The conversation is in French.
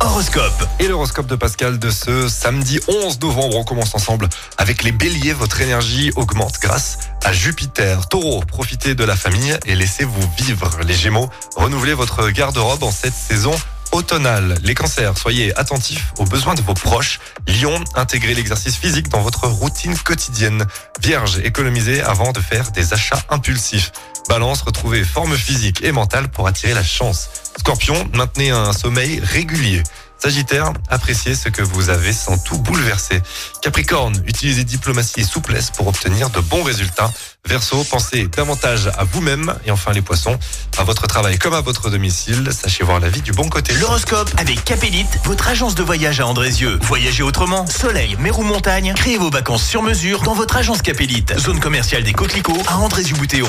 Horoscope. Et l'horoscope de Pascal de ce samedi 11 novembre, on commence ensemble avec les béliers. Votre énergie augmente grâce à Jupiter. Taureau, profitez de la famille et laissez-vous vivre. Les gémeaux, renouvelez votre garde-robe en cette saison automnale. Les cancers, soyez attentifs aux besoins de vos proches. Lion, intégrez l'exercice physique dans votre routine quotidienne. Vierge, économisez avant de faire des achats impulsifs. Balance, retrouvez forme physique et mentale pour attirer la chance. Scorpion, maintenez un sommeil régulier. Sagittaire, appréciez ce que vous avez sans tout bouleverser. Capricorne, utilisez diplomatie et souplesse pour obtenir de bons résultats. Verseau, pensez davantage à vous-même. Et enfin les poissons, à votre travail comme à votre domicile, sachez voir la vie du bon côté. L'horoscope avec Capélite, votre agence de voyage à Andrézieux. Voyagez autrement, soleil, mer ou montagne, créez vos vacances sur mesure dans votre agence Capélite. Zone commerciale des Coquelicots à Andrézieux-Boutéon.